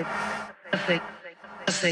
Say,